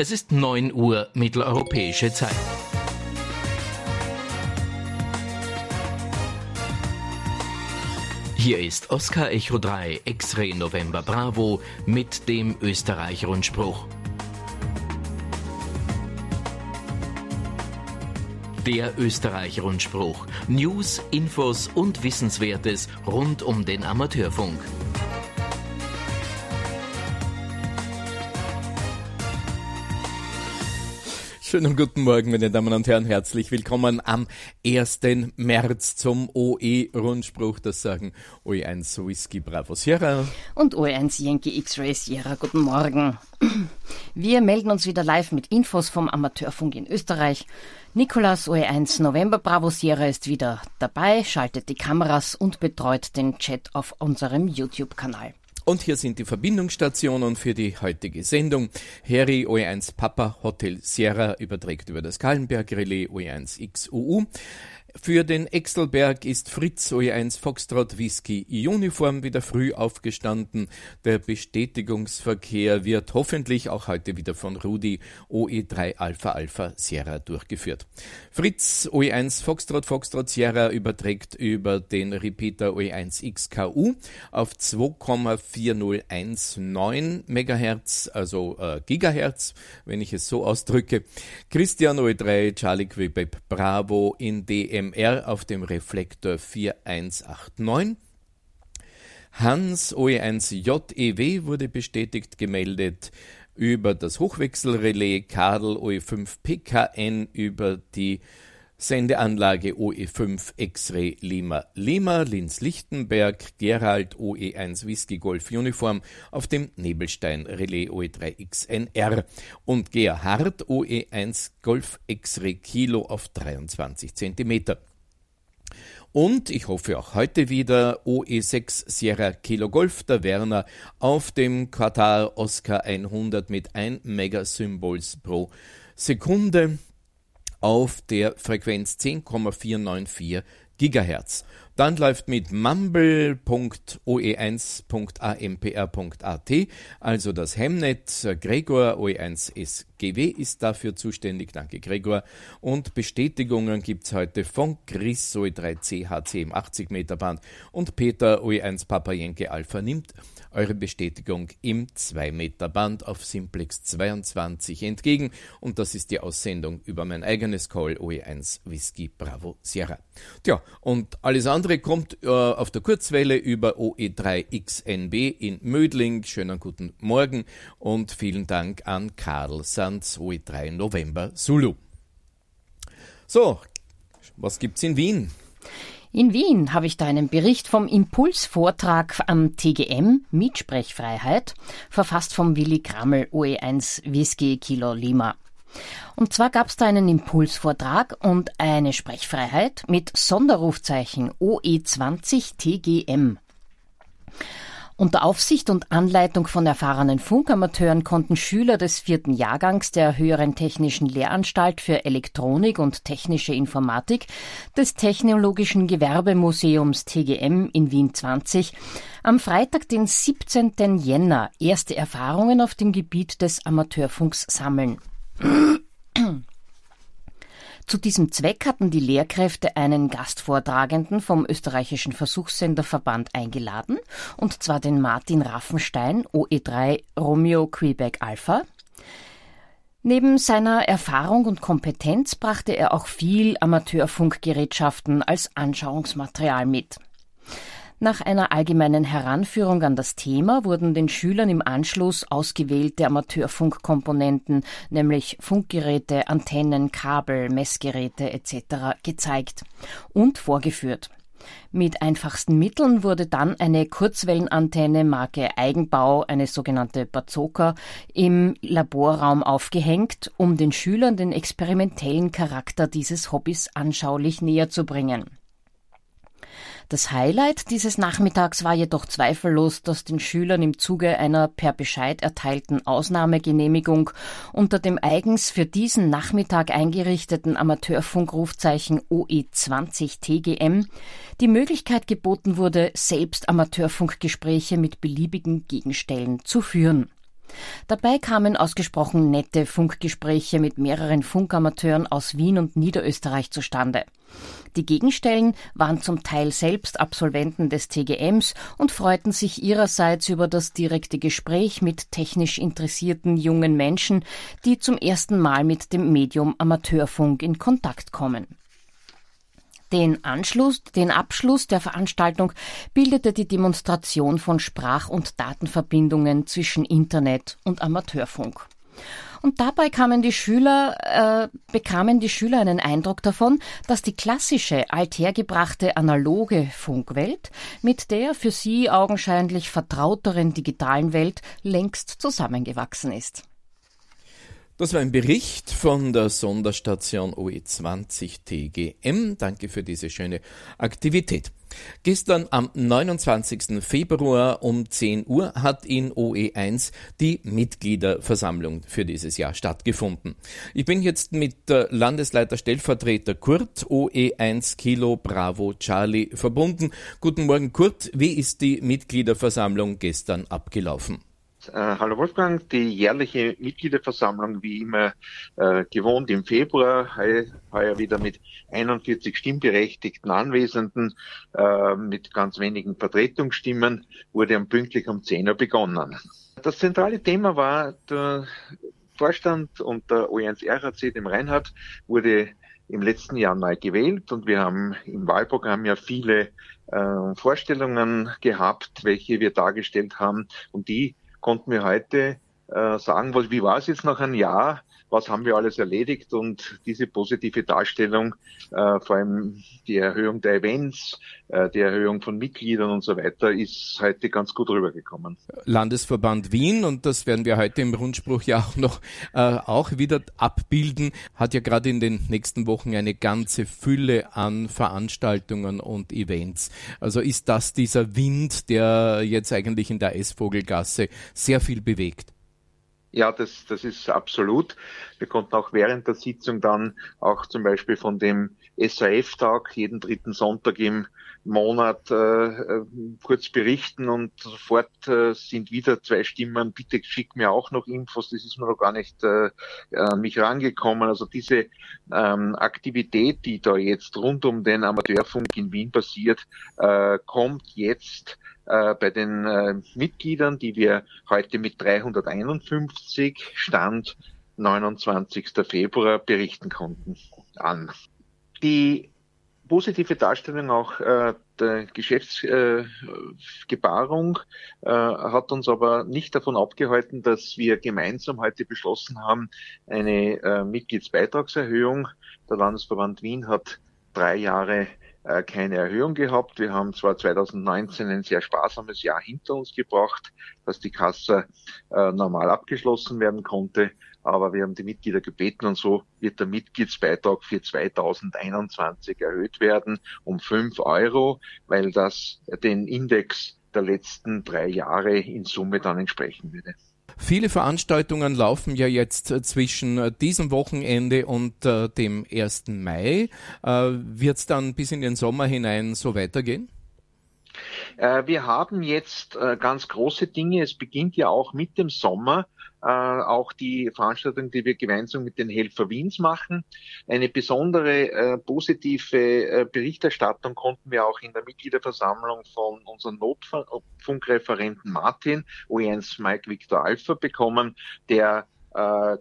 Es ist 9 Uhr mitteleuropäische Zeit. Hier ist Oscar Echo 3 X-Ray November Bravo mit dem Österreich-Rundspruch. Der Österreich-Rundspruch. News, Infos und Wissenswertes rund um den Amateurfunk. Schönen guten Morgen, meine Damen und Herren. Herzlich willkommen am 1. März zum OE-Rundspruch. Das sagen OE1 Whisky Bravo Sierra. Und OE1 Yankee X-Ray Sierra. Guten Morgen. Wir melden uns wieder live mit Infos vom Amateurfunk in Österreich. Nikolas OE1 November Bravo Sierra ist wieder dabei, schaltet die Kameras und betreut den Chat auf unserem YouTube-Kanal. Und hier sind die Verbindungsstationen für die heutige Sendung. Harry OE1 Papa Hotel Sierra überträgt über das Kallenberg Relais OE1 XUU. Für den Exelberg ist Fritz OE1 Foxtrot Whisky Uniform wieder früh aufgestanden. Der Bestätigungsverkehr wird hoffentlich auch heute wieder von Rudi OE3 Alpha Alpha Sierra durchgeführt. Fritz OE1 Foxtrot Foxtrot Sierra überträgt über den Repeater OE1 XKU auf 2,4019 MHz, also äh, Gigahertz, wenn ich es so ausdrücke. Christian OE3 Charlie Quebec Bravo in DM MR auf dem Reflektor 4189. Hans OE1JEW wurde bestätigt gemeldet über das Hochwechselrelais Kadel OE5PKN über die Sendeanlage OE5 X-Ray Lima. Lima, Linz-Lichtenberg, Gerald OE1 Whisky Golf Uniform auf dem Nebelstein Relais OE3XNR und Gerhard OE1 Golf X-Ray Kilo auf 23 cm. Und ich hoffe auch heute wieder OE6 Sierra Kilo Golf der Werner auf dem Qatar Oscar 100 mit 1 Megasymbols pro Sekunde auf der Frequenz 10,494 Gigahertz. Dann läuft mit mumble.oe1.ampr.at, also das Hemnet. Gregor OE1SGW ist dafür zuständig. Danke, Gregor. Und Bestätigungen gibt's heute von Chris OE3CHC im 80 Meter Band und Peter OE1 Papa Jenke Alpha nimmt eure Bestätigung im 2-Meter-Band auf Simplex 22 entgegen. Und das ist die Aussendung über mein eigenes Call OE1 Whisky Bravo Sierra. Tja, und alles andere kommt äh, auf der Kurzwelle über OE3XNB in Mödling. Schönen guten Morgen und vielen Dank an Karl Sanz OE3 November Zulu. So, was gibt's in Wien? In Wien habe ich da einen Bericht vom Impulsvortrag am TGM Mitsprechfreiheit, verfasst vom Willi Krammel OE1 Whisky Kilo Lima. Und zwar gab es da einen Impulsvortrag und eine Sprechfreiheit mit Sonderrufzeichen OE20 TGM. Unter Aufsicht und Anleitung von erfahrenen Funkamateuren konnten Schüler des vierten Jahrgangs der Höheren Technischen Lehranstalt für Elektronik und Technische Informatik des Technologischen Gewerbemuseums TGM in Wien 20 am Freitag, den 17. Jänner, erste Erfahrungen auf dem Gebiet des Amateurfunks sammeln. Zu diesem Zweck hatten die Lehrkräfte einen Gastvortragenden vom österreichischen Versuchssenderverband eingeladen, und zwar den Martin Raffenstein, OE3 Romeo Quebec Alpha. Neben seiner Erfahrung und Kompetenz brachte er auch viel Amateurfunkgerätschaften als Anschauungsmaterial mit. Nach einer allgemeinen Heranführung an das Thema wurden den Schülern im Anschluss ausgewählte Amateurfunkkomponenten, nämlich Funkgeräte, Antennen, Kabel, Messgeräte etc. gezeigt und vorgeführt. Mit einfachsten Mitteln wurde dann eine Kurzwellenantenne Marke Eigenbau, eine sogenannte Bazooka, im Laborraum aufgehängt, um den Schülern den experimentellen Charakter dieses Hobbys anschaulich näher zu bringen. Das Highlight dieses Nachmittags war jedoch zweifellos, dass den Schülern im Zuge einer per Bescheid erteilten Ausnahmegenehmigung unter dem eigens für diesen Nachmittag eingerichteten Amateurfunkrufzeichen OE20 TGM die Möglichkeit geboten wurde, selbst Amateurfunkgespräche mit beliebigen Gegenstellen zu führen. Dabei kamen ausgesprochen nette Funkgespräche mit mehreren Funkamateuren aus Wien und Niederösterreich zustande. Die Gegenstellen waren zum Teil selbst Absolventen des TGMs und freuten sich ihrerseits über das direkte Gespräch mit technisch interessierten jungen Menschen, die zum ersten Mal mit dem Medium Amateurfunk in Kontakt kommen. Den Anschluss, den Abschluss der Veranstaltung bildete die Demonstration von Sprach- und Datenverbindungen zwischen Internet und Amateurfunk. Und dabei kamen die Schüler, äh, bekamen die Schüler einen Eindruck davon, dass die klassische, althergebrachte analoge Funkwelt mit der für sie augenscheinlich vertrauteren digitalen Welt längst zusammengewachsen ist. Das war ein Bericht von der Sonderstation OE20 TGM. Danke für diese schöne Aktivität. Gestern am 29. Februar um 10 Uhr hat in OE1 die Mitgliederversammlung für dieses Jahr stattgefunden. Ich bin jetzt mit Landesleiter Stellvertreter Kurt OE1 Kilo Bravo Charlie verbunden. Guten Morgen Kurt, wie ist die Mitgliederversammlung gestern abgelaufen? Äh, hallo Wolfgang, die jährliche Mitgliederversammlung wie immer äh, gewohnt im Februar, heuer wieder mit 41 stimmberechtigten Anwesenden, äh, mit ganz wenigen Vertretungsstimmen, wurde am pünktlich um 10 Uhr begonnen. Das zentrale Thema war der Vorstand und der O1 RHC, dem Reinhard, wurde im letzten Jahr neu gewählt und wir haben im Wahlprogramm ja viele äh, Vorstellungen gehabt, welche wir dargestellt haben und die konnten wir heute äh, sagen, was, wie war es jetzt nach einem Jahr, was haben wir alles erledigt und diese positive Darstellung, äh, vor allem die Erhöhung der Events, äh, die Erhöhung von Mitgliedern und so weiter, ist heute ganz gut rübergekommen. Landesverband Wien, und das werden wir heute im Rundspruch ja auch noch äh, auch wieder abbilden, hat ja gerade in den nächsten Wochen eine ganze Fülle an Veranstaltungen und Events. Also ist das dieser Wind, der jetzt eigentlich in der Eisvogelgasse sehr viel bewegt? Ja, das, das ist absolut. Wir konnten auch während der Sitzung dann auch zum Beispiel von dem SAF-Tag jeden dritten Sonntag im Monat äh, äh, kurz berichten und sofort äh, sind wieder zwei Stimmen, bitte schick mir auch noch Infos, das ist mir noch gar nicht äh, an mich rangekommen. Also diese ähm, Aktivität, die da jetzt rund um den Amateurfunk in Wien passiert, äh, kommt jetzt äh, bei den äh, Mitgliedern, die wir heute mit 351 Stand 29. Februar berichten konnten, an. Die positive Darstellung auch äh, der Geschäftsgebarung äh, äh, hat uns aber nicht davon abgehalten, dass wir gemeinsam heute beschlossen haben, eine äh, Mitgliedsbeitragserhöhung. Der Landesverband Wien hat drei Jahre äh, keine Erhöhung gehabt. Wir haben zwar 2019 ein sehr sparsames Jahr hinter uns gebracht, dass die Kasse äh, normal abgeschlossen werden konnte, aber wir haben die Mitglieder gebeten und so wird der Mitgliedsbeitrag für 2021 erhöht werden um 5 Euro, weil das den Index der letzten drei Jahre in Summe dann entsprechen würde. Viele Veranstaltungen laufen ja jetzt äh, zwischen äh, diesem Wochenende und äh, dem 1. Mai. Äh, Wird es dann bis in den Sommer hinein so weitergehen? Äh, wir haben jetzt äh, ganz große Dinge. Es beginnt ja auch mit dem Sommer äh, auch die Veranstaltung, die wir gemeinsam mit den Helfer Wiens machen. Eine besondere positive Berichterstattung konnten wir auch in der Mitgliederversammlung von unserem Notfunkreferenten Martin, OE1 Mike Victor Alpha bekommen, der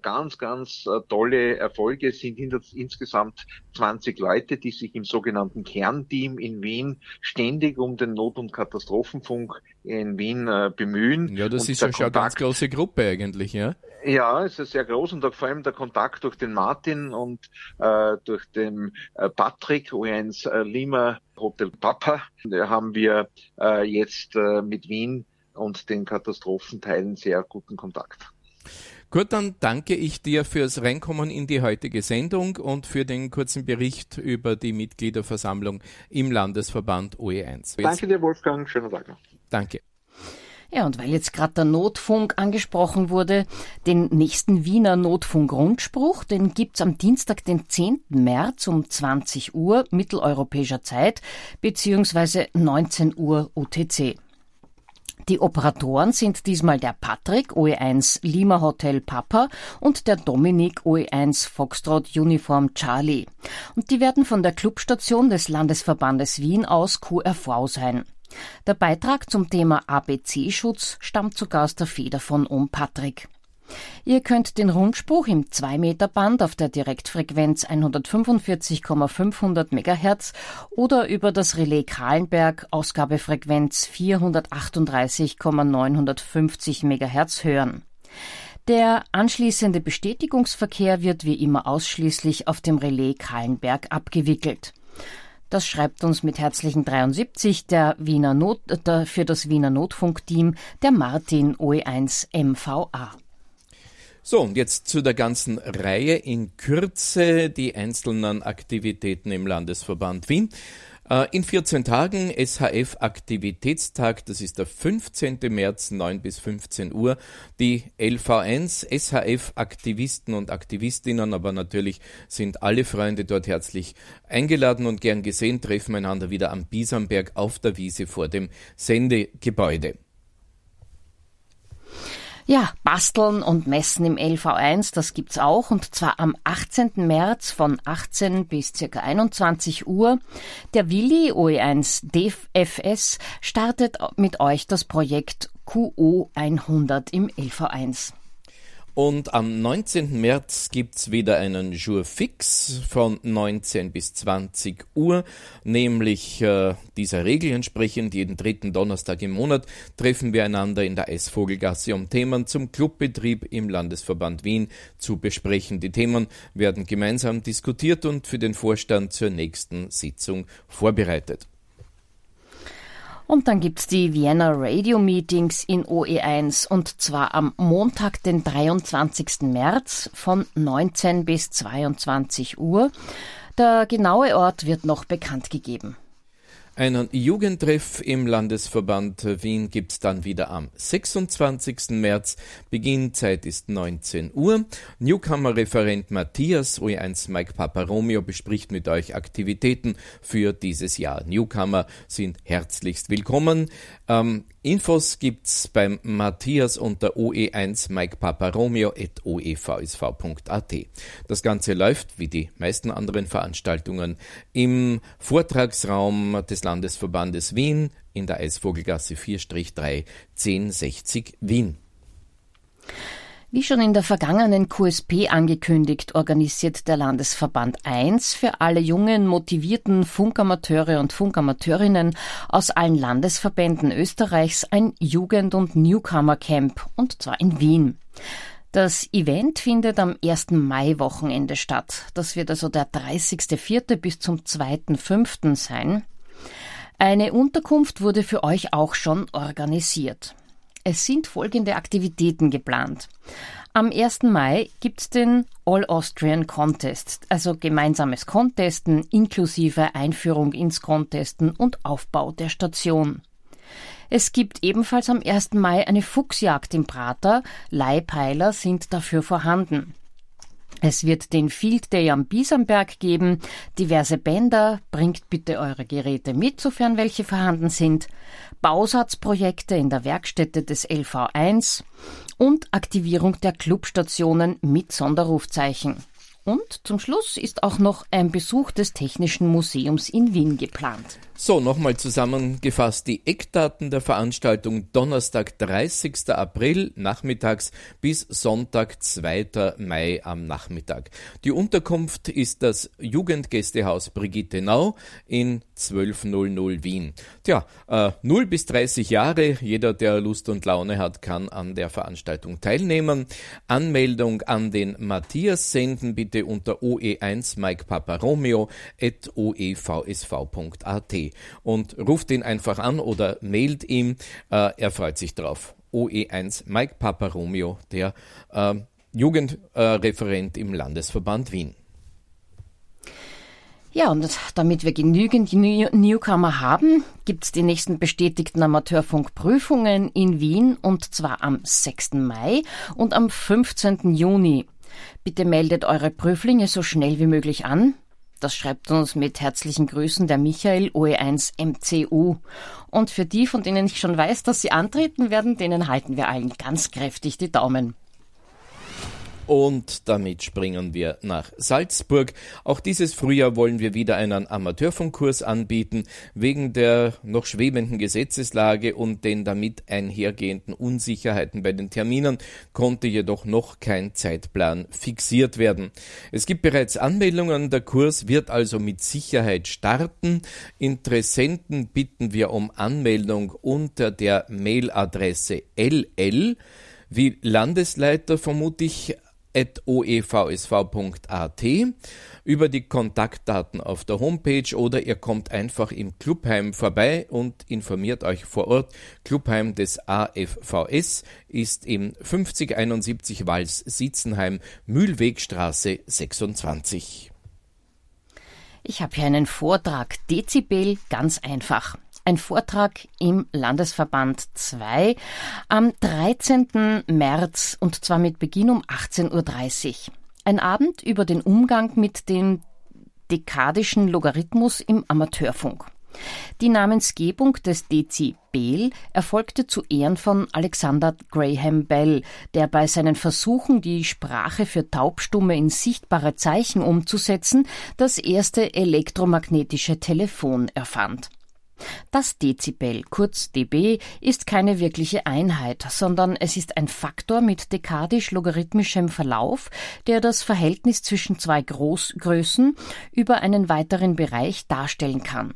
ganz, ganz äh, tolle Erfolge sind insgesamt 20 Leute, die sich im sogenannten Kernteam in Wien ständig um den Not- und Katastrophenfunk in Wien äh, bemühen. Ja, das und ist ja schon eine ganz große Gruppe eigentlich, ja? Ja, es ist sehr groß und vor allem der Kontakt durch den Martin und äh, durch den äh, Patrick, O1 äh, Lima Hotel Papa, da haben wir äh, jetzt äh, mit Wien und den Katastrophenteilen sehr guten Kontakt. Gut, dann danke ich dir fürs Reinkommen in die heutige Sendung und für den kurzen Bericht über die Mitgliederversammlung im Landesverband OE1. Danke dir, Wolfgang. Schönen Tag noch. Danke. Ja, und weil jetzt gerade der Notfunk angesprochen wurde, den nächsten Wiener Notfunk-Rundspruch, den gibt's am Dienstag, den 10. März um 20 Uhr mitteleuropäischer Zeit beziehungsweise 19 Uhr UTC. Die Operatoren sind diesmal der Patrick OE1 Lima Hotel Papa und der Dominik OE1 Foxtrot Uniform Charlie. Und die werden von der Clubstation des Landesverbandes Wien aus QRV sein. Der Beitrag zum Thema ABC-Schutz stammt sogar aus der Feder von Om Patrick. Ihr könnt den Rundspruch im 2-Meter-Band auf der Direktfrequenz 145,500 MHz oder über das Relais Kahlenberg Ausgabefrequenz 438,950 MHz hören. Der anschließende Bestätigungsverkehr wird wie immer ausschließlich auf dem Relais Kahlenberg abgewickelt. Das schreibt uns mit herzlichen 73 der Wiener Not, der, für das Wiener Notfunkteam der Martin OE1 MVA. So, und jetzt zu der ganzen Reihe in Kürze die einzelnen Aktivitäten im Landesverband Wien. Äh, in 14 Tagen SHF Aktivitätstag, das ist der 15. März, 9 bis 15 Uhr. Die LV1 SHF Aktivisten und Aktivistinnen, aber natürlich sind alle Freunde dort herzlich eingeladen und gern gesehen, treffen einander wieder am Biesamberg auf der Wiese vor dem Sendegebäude. Ja, Basteln und Messen im LV1, das gibt's auch und zwar am 18. März von 18 bis circa 21 Uhr. Der Willi OE1 DFS startet mit euch das Projekt QO 100 im LV1. Und am 19. März gibt's wieder einen Jour fix von 19 bis 20 Uhr, nämlich äh, dieser Regel entsprechend jeden dritten Donnerstag im Monat treffen wir einander in der Eisvogelgasse, um Themen zum Clubbetrieb im Landesverband Wien zu besprechen. Die Themen werden gemeinsam diskutiert und für den Vorstand zur nächsten Sitzung vorbereitet. Und dann gibt's die Vienna Radio Meetings in OE1 und zwar am Montag, den 23. März von 19 bis 22 Uhr. Der genaue Ort wird noch bekannt gegeben. Einen Jugendtreff im Landesverband Wien gibt's dann wieder am 26. März. Beginnzeit ist 19 Uhr. Newcomer-Referent Matthias OE1 Mike Paparomeo bespricht mit euch Aktivitäten für dieses Jahr. Newcomer sind herzlichst willkommen. Ähm, Infos gibt's beim Matthias unter oe1 Mike Paparomeo at oevsv.at. Das Ganze läuft, wie die meisten anderen Veranstaltungen, im Vortragsraum des Landesverbandes Wien in der Eisvogelgasse 4-3 1060 Wien. Wie schon in der vergangenen QSP angekündigt, organisiert der Landesverband 1 für alle jungen, motivierten Funkamateure und Funkamateurinnen aus allen Landesverbänden Österreichs ein Jugend- und Newcomer-Camp, und zwar in Wien. Das Event findet am 1. Mai-Wochenende statt. Das wird also der 30.04. bis zum 2.05. sein. Eine Unterkunft wurde für euch auch schon organisiert. Es sind folgende Aktivitäten geplant. Am 1. Mai gibt's den All Austrian Contest, also gemeinsames Contesten inklusive Einführung ins Contesten und Aufbau der Station. Es gibt ebenfalls am 1. Mai eine Fuchsjagd im Prater, Leihpeiler sind dafür vorhanden. Es wird den Field Day am Biesamberg geben, diverse Bänder, bringt bitte eure Geräte mit, sofern welche vorhanden sind, Bausatzprojekte in der Werkstätte des LV1 und Aktivierung der Clubstationen mit Sonderrufzeichen. Und zum Schluss ist auch noch ein Besuch des Technischen Museums in Wien geplant. So, nochmal zusammengefasst die Eckdaten der Veranstaltung Donnerstag, 30. April nachmittags bis Sonntag, 2. Mai am Nachmittag. Die Unterkunft ist das Jugendgästehaus Brigitte Nau in 1200 Wien. Tja, äh, 0 bis 30 Jahre, jeder, der Lust und Laune hat, kann an der Veranstaltung teilnehmen. Anmeldung an den Matthias senden bitte unter oe1 Mike Papa Romeo at oevsv.at und ruft ihn einfach an oder mailt ihm. Äh, er freut sich drauf. OE1 Mike Papa Romeo, der äh, Jugendreferent im Landesverband Wien. Ja, und damit wir genügend Newcomer haben, gibt es die nächsten bestätigten Amateurfunkprüfungen in Wien und zwar am 6. Mai und am 15. Juni. Bitte meldet eure Prüflinge so schnell wie möglich an. Das schreibt uns mit herzlichen Grüßen der Michael OE1 MCU. Und für die, von denen ich schon weiß, dass sie antreten werden, denen halten wir allen ganz kräftig die Daumen. Und damit springen wir nach Salzburg. Auch dieses Frühjahr wollen wir wieder einen Amateurfunkkurs anbieten. Wegen der noch schwebenden Gesetzeslage und den damit einhergehenden Unsicherheiten bei den Terminen konnte jedoch noch kein Zeitplan fixiert werden. Es gibt bereits Anmeldungen. Der Kurs wird also mit Sicherheit starten. Interessenten bitten wir um Anmeldung unter der Mailadresse ll wie Landesleiter vermutlich oevsv.at über die Kontaktdaten auf der Homepage oder ihr kommt einfach im Clubheim vorbei und informiert euch vor Ort. Clubheim des AFVS ist im 5071 Wals Sitzenheim, Mühlwegstraße 26. Ich habe hier einen Vortrag Dezibel ganz einfach ein Vortrag im Landesverband 2 am 13. März und zwar mit Beginn um 18.30 Uhr. Ein Abend über den Umgang mit dem dekadischen Logarithmus im Amateurfunk. Die Namensgebung des Dezibel erfolgte zu Ehren von Alexander Graham Bell, der bei seinen Versuchen, die Sprache für Taubstumme in sichtbare Zeichen umzusetzen, das erste elektromagnetische Telefon erfand. Das Dezibel, kurz dB, ist keine wirkliche Einheit, sondern es ist ein Faktor mit dekadisch-logarithmischem Verlauf, der das Verhältnis zwischen zwei Groß Größen über einen weiteren Bereich darstellen kann.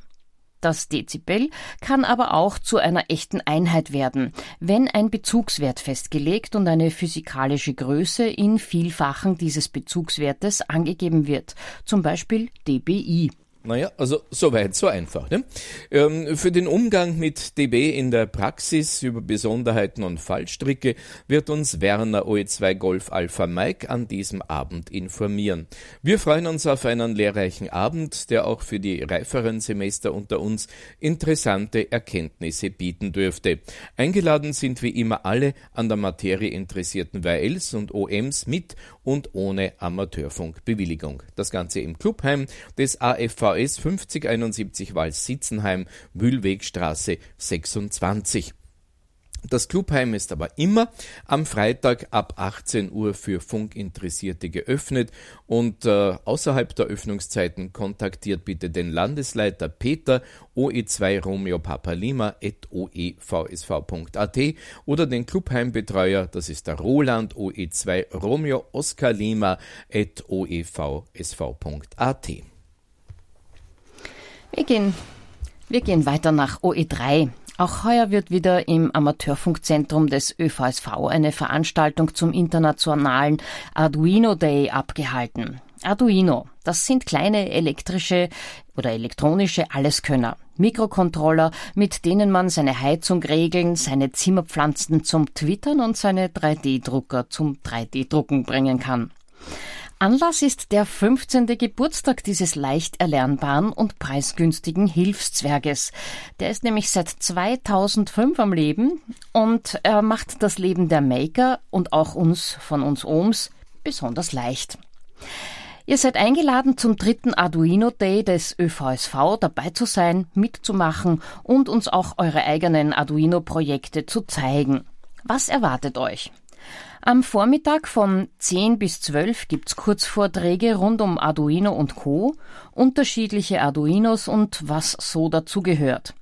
Das Dezibel kann aber auch zu einer echten Einheit werden, wenn ein Bezugswert festgelegt und eine physikalische Größe in Vielfachen dieses Bezugswertes angegeben wird, zum Beispiel dBi. Naja, also soweit, so einfach. Ne? Ähm, für den Umgang mit DB in der Praxis über Besonderheiten und Fallstricke wird uns Werner OE2 Golf Alpha Mike an diesem Abend informieren. Wir freuen uns auf einen lehrreichen Abend, der auch für die reiferen Semester unter uns interessante Erkenntnisse bieten dürfte. Eingeladen sind wie immer alle an der Materie interessierten WLs und OMs mit und ohne Amateurfunkbewilligung. Das Ganze im Clubheim des AFV VS 5071 Wals-Sitzenheim, Mühlwegstraße 26. Das Clubheim ist aber immer am Freitag ab 18 Uhr für Funkinteressierte geöffnet und äh, außerhalb der Öffnungszeiten kontaktiert bitte den Landesleiter Peter OE2 Romeo Papa Lima at oevsv.at oder den Clubheimbetreuer, das ist der Roland OE2 Romeo Oscar Lima at oevsv.at. Wir gehen, wir gehen weiter nach OE3. Auch heuer wird wieder im Amateurfunkzentrum des ÖVSV eine Veranstaltung zum internationalen Arduino Day abgehalten. Arduino, das sind kleine elektrische oder elektronische Alleskönner. Mikrocontroller, mit denen man seine Heizung regeln, seine Zimmerpflanzen zum Twittern und seine 3D-Drucker zum 3D-Drucken bringen kann. Anlass ist der 15. Geburtstag dieses leicht erlernbaren und preisgünstigen Hilfszwerges. Der ist nämlich seit 2005 am Leben und er macht das Leben der Maker und auch uns von uns Ohms besonders leicht. Ihr seid eingeladen zum dritten Arduino Day des ÖVSV dabei zu sein, mitzumachen und uns auch eure eigenen Arduino-Projekte zu zeigen. Was erwartet euch? Am Vormittag von 10 bis 12 gibt's Kurzvorträge rund um Arduino und Co., unterschiedliche Arduinos und was so dazugehört.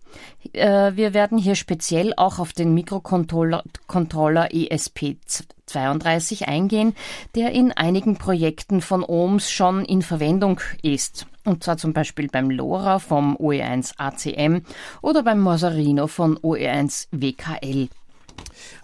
Äh, wir werden hier speziell auch auf den Mikrocontroller ESP32 eingehen, der in einigen Projekten von OHMs schon in Verwendung ist. Und zwar zum Beispiel beim LoRa vom OE1 ACM oder beim Morsarino von OE1 WKL.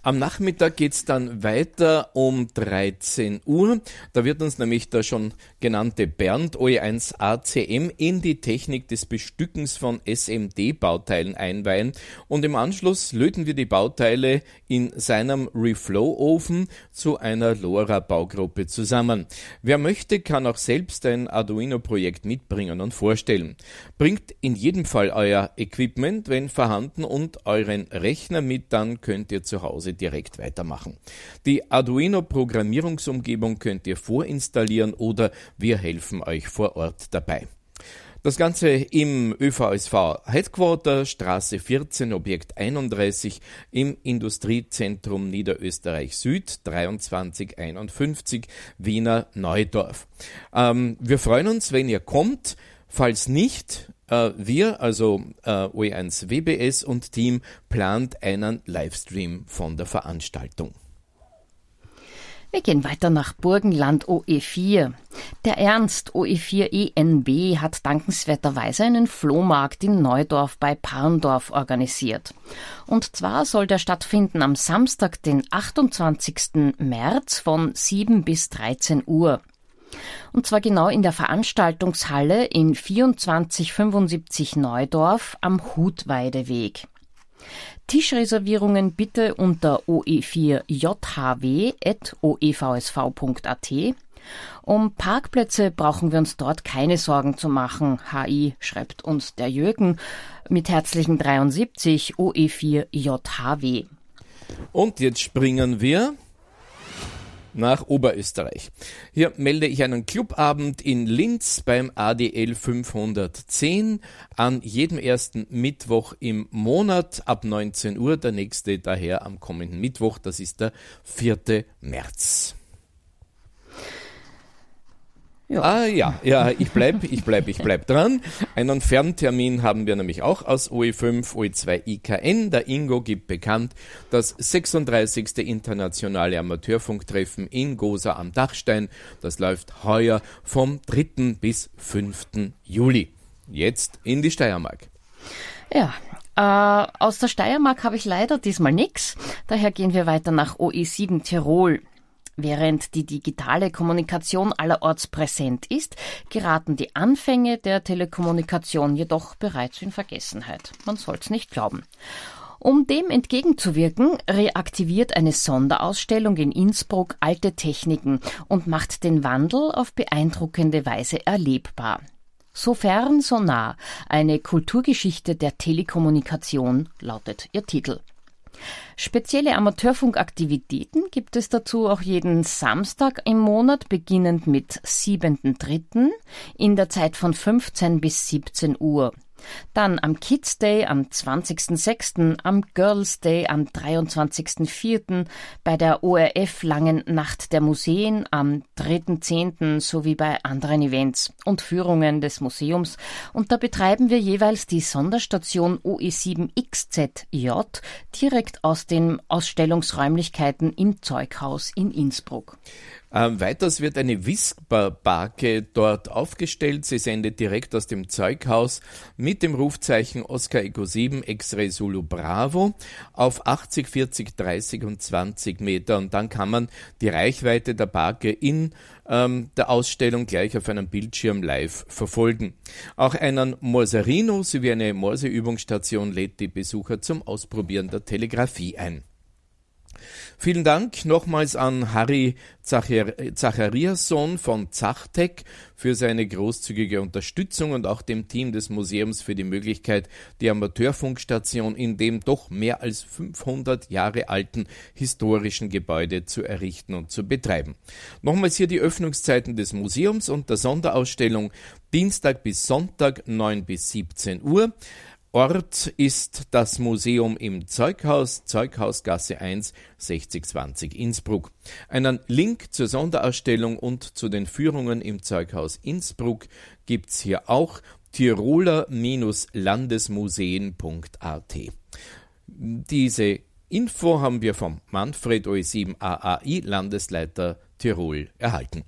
Am Nachmittag geht's dann weiter um 13 Uhr. Da wird uns nämlich der schon genannte Bernd OE1 ACM in die Technik des Bestückens von SMD-Bauteilen einweihen und im Anschluss löten wir die Bauteile in seinem Reflow-Ofen zu einer LoRa-Baugruppe zusammen. Wer möchte, kann auch selbst ein Arduino-Projekt mitbringen und vorstellen. Bringt in jedem Fall euer Equipment, wenn vorhanden, und euren Rechner mit, dann könnt ihr zu Hause direkt weitermachen. Die Arduino Programmierungsumgebung könnt ihr vorinstallieren oder wir helfen euch vor Ort dabei. Das Ganze im ÖVSV Headquarter, Straße 14, Objekt 31 im Industriezentrum Niederösterreich Süd, 2351 Wiener Neudorf. Ähm, wir freuen uns, wenn ihr kommt. Falls nicht, wir, also äh, OE1 WBS und Team, plant einen Livestream von der Veranstaltung. Wir gehen weiter nach Burgenland OE4. Der Ernst OE4 ENB hat dankenswerterweise einen Flohmarkt in Neudorf bei Parndorf organisiert. Und zwar soll der stattfinden am Samstag, den 28. März von 7 bis 13 Uhr. Und zwar genau in der Veranstaltungshalle in 2475 Neudorf am Hutweideweg. Tischreservierungen bitte unter oe4jhw.oevsv.at. Um Parkplätze brauchen wir uns dort keine Sorgen zu machen. HI schreibt uns der Jürgen mit herzlichen 73 OE4JHW. Und jetzt springen wir nach Oberösterreich. Hier melde ich einen Clubabend in Linz beim ADL 510 an jedem ersten Mittwoch im Monat ab 19 Uhr. Der nächste daher am kommenden Mittwoch, das ist der 4. März. Ja. Ah ja, ja, ich bleib, ich bleib, ich bleib dran. Einen Ferntermin haben wir nämlich auch aus OE5, OE2 IKN. Der Ingo gibt bekannt, das 36. internationale Amateurfunktreffen in Gosa am Dachstein. Das läuft heuer vom 3. bis 5. Juli. Jetzt in die Steiermark. Ja, äh, aus der Steiermark habe ich leider diesmal nichts. Daher gehen wir weiter nach OE7 Tirol. Während die digitale Kommunikation allerorts präsent ist, geraten die Anfänge der Telekommunikation jedoch bereits in Vergessenheit. Man soll's nicht glauben. Um dem entgegenzuwirken, reaktiviert eine Sonderausstellung in Innsbruck alte Techniken und macht den Wandel auf beeindruckende Weise erlebbar. So fern, so nah. Eine Kulturgeschichte der Telekommunikation lautet ihr Titel. Spezielle Amateurfunkaktivitäten gibt es dazu auch jeden Samstag im Monat, beginnend mit 7.3. in der Zeit von 15 bis 17 Uhr. Dann am Kids Day am 20.06., am Girls Day am 23.04., bei der ORF Langen Nacht der Museen am 3.10. sowie bei anderen Events und Führungen des Museums. Und da betreiben wir jeweils die Sonderstation OE7XZJ direkt aus den Ausstellungsräumlichkeiten im Zeughaus in Innsbruck. Ähm, weiters wird eine Whisperbarke dort aufgestellt. Sie sendet direkt aus dem Zeughaus mit dem Rufzeichen Oscar Eco 7 X-Ray Zulu Bravo auf 80, 40, 30 und 20 Meter. Und dann kann man die Reichweite der Barke in ähm, der Ausstellung gleich auf einem Bildschirm live verfolgen. Auch einen Morserino sowie eine Morseübungsstation lädt die Besucher zum Ausprobieren der Telegrafie ein. Vielen Dank nochmals an Harry Zachariasson von Zachtec für seine großzügige Unterstützung und auch dem Team des Museums für die Möglichkeit, die Amateurfunkstation in dem doch mehr als 500 Jahre alten historischen Gebäude zu errichten und zu betreiben. Nochmals hier die Öffnungszeiten des Museums und der Sonderausstellung Dienstag bis Sonntag 9 bis 17 Uhr. Ort ist das Museum im Zeughaus, Zeughausgasse 1, 6020 Innsbruck. Einen Link zur Sonderausstellung und zu den Führungen im Zeughaus Innsbruck gibt's hier auch tiroler-landesmuseen.at. Diese Info haben wir vom Manfred OE7 AAI Landesleiter Tirol erhalten.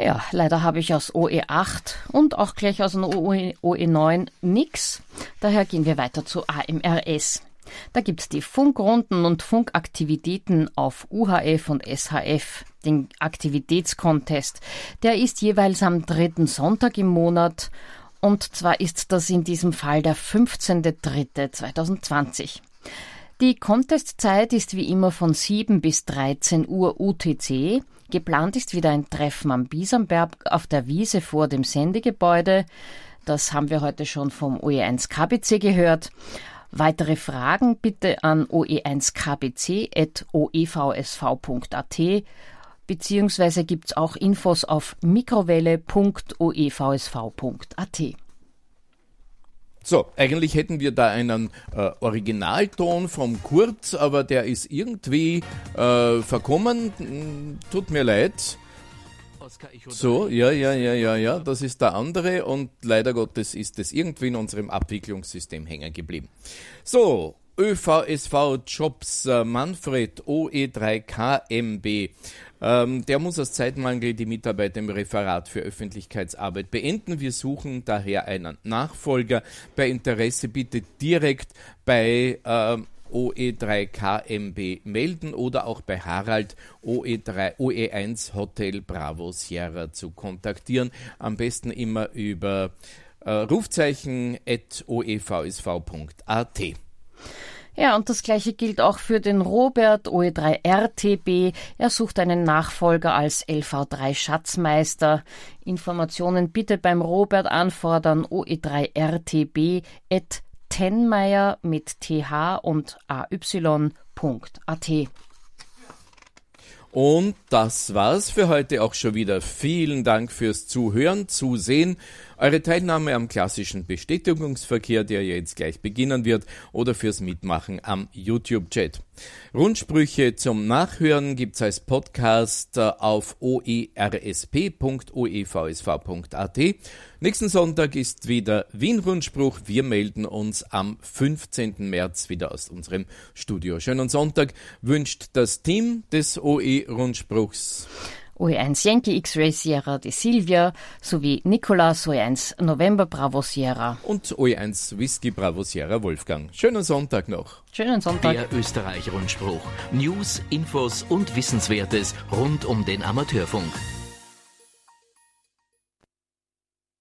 Ja, leider habe ich aus OE8 und auch gleich aus OE, OE9 nix. Daher gehen wir weiter zu AMRS. Da gibt's die Funkrunden und Funkaktivitäten auf UHF und SHF, den Aktivitätskontest. Der ist jeweils am dritten Sonntag im Monat und zwar ist das in diesem Fall der 15.03.2020. Die Contestzeit ist wie immer von 7 bis 13 Uhr UTC Geplant ist wieder ein Treffen am Biesenberg auf der Wiese vor dem Sendegebäude. Das haben wir heute schon vom OE1 KBC gehört. Weitere Fragen bitte an oe1kbc.oevsv.at. beziehungsweise gibt's auch Infos auf mikrowelle.oevsv.at. So, eigentlich hätten wir da einen äh, Originalton vom Kurt, aber der ist irgendwie äh, verkommen. Hm, tut mir leid. So, ja, ja, ja, ja, ja, das ist der andere und leider Gottes ist es irgendwie in unserem Abwicklungssystem hängen geblieben. So, ÖVSV Jobs äh, Manfred OE3KMB. Ähm, der muss aus Zeitmangel die Mitarbeit im Referat für Öffentlichkeitsarbeit beenden. Wir suchen daher einen Nachfolger. Bei Interesse bitte direkt bei äh, OE3KMB melden oder auch bei Harald OE3, OE1 Hotel Bravo Sierra zu kontaktieren. Am besten immer über äh, Rufzeichen at oevsv.at. Ja, und das gleiche gilt auch für den Robert OE3RTB. Er sucht einen Nachfolger als LV3 Schatzmeister. Informationen bitte beim Robert anfordern OE3RTB at tenmeier mit th und ay.at. Und das war's für heute auch schon wieder. Vielen Dank fürs Zuhören, Zusehen eure Teilnahme am klassischen Bestätigungsverkehr, der jetzt gleich beginnen wird, oder fürs Mitmachen am YouTube-Chat. Rundsprüche zum Nachhören gibt's als Podcast äh, auf oersp.oevsv.at. Nächsten Sonntag ist wieder Wien-Rundspruch. Wir melden uns am 15. März wieder aus unserem Studio. Schönen Sonntag wünscht das Team des OE-Rundspruchs. OE1 Yankee X-Ray Sierra de Silvia sowie Nicolas OE1 November Bravo Sierra. Und OE1 Whisky Bravo Sierra Wolfgang. Schönen Sonntag noch. Schönen Sonntag. Der Österreich-Rundspruch. News, Infos und Wissenswertes rund um den Amateurfunk.